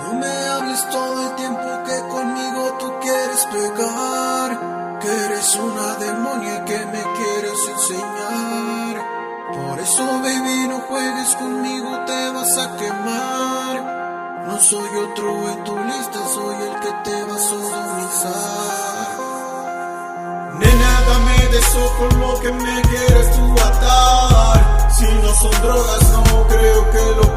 No me hables todo el tiempo que conmigo tú quieres pegar. Que eres una demonia y que me quieres enseñar. Por eso, baby, no juegues conmigo, te vas a quemar. No soy otro en soy el que te va a sodomizar. Nena, dame de eso con lo que me quieres tú atar. Si no son drogas, no creo que lo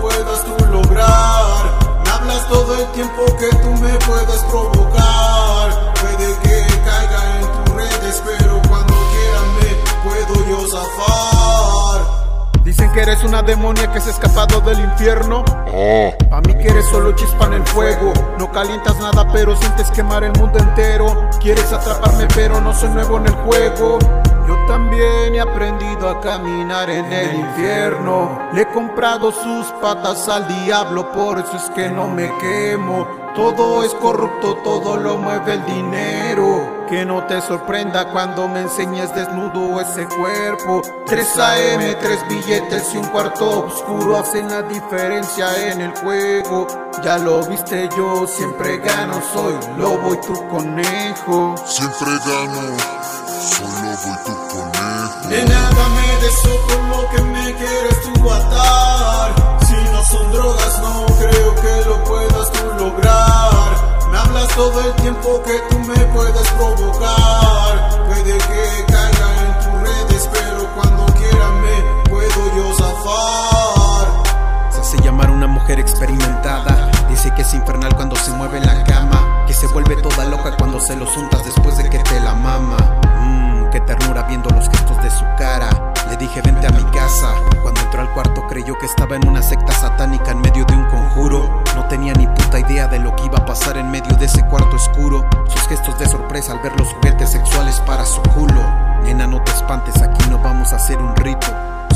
que eres una demonia que se ha escapado del infierno. Pa' mí que eres solo chispa en el fuego. No calientas nada, pero sientes quemar el mundo entero. Quieres atraparme, pero no soy nuevo en el juego. Yo también he aprendido a caminar en el infierno. Le he comprado sus patas al diablo, por eso es que no me quemo. Todo es corrupto, todo lo mueve el dinero. Que no te sorprenda cuando me enseñes desnudo ese cuerpo. 3 AM, 3 billetes y un cuarto oscuro hacen la diferencia en el juego. Ya lo viste yo, siempre gano, soy lobo y tu conejo. Siempre gano, soy lobo y tu conejo. De con lo que me todo el tiempo que tú me puedes provocar. Puede que caiga en tus redes, pero cuando quiera me puedo yo zafar. Se hace llamar una mujer experimentada. Dice que es infernal cuando se mueve en la cama. Que se vuelve toda loca cuando se los untas después de que te la mama. Mmm, qué ternura viendo los gestos de su cara. Le dije vente a mi casa. Cuando entró al cuarto creyó que estaba en una secta satánica en medio de un conjuro. No tenía ni puta idea de lo pasar en medio de ese cuarto oscuro. Sus gestos de sorpresa al ver los juguetes sexuales para su culo. Nena, no te espantes, aquí no vamos a hacer un rito.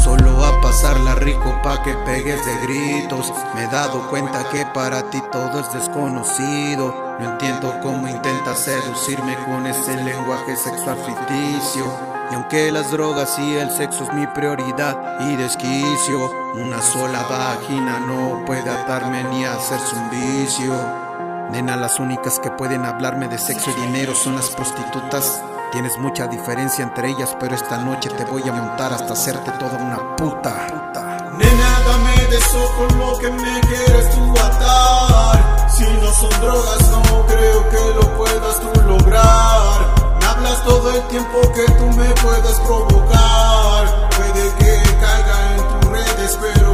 Solo a pasarla rico pa' que pegues de gritos. Me he dado cuenta que para ti todo es desconocido. No entiendo cómo intentas seducirme con ese lenguaje sexual ficticio. Y aunque las drogas y el sexo es mi prioridad y desquicio, una sola vagina no puede atarme ni hacerse un vicio. Nena, las únicas que pueden hablarme de sexo y dinero son las prostitutas. Tienes mucha diferencia entre ellas, pero esta noche te voy a montar hasta hacerte toda una puta. Nena, dame de eso con lo que me quieres tú atar. Si no son drogas, no creo que lo puedas tú lograr. Me hablas todo el tiempo que tú me puedes provocar. Puede que caiga en tus redes, pero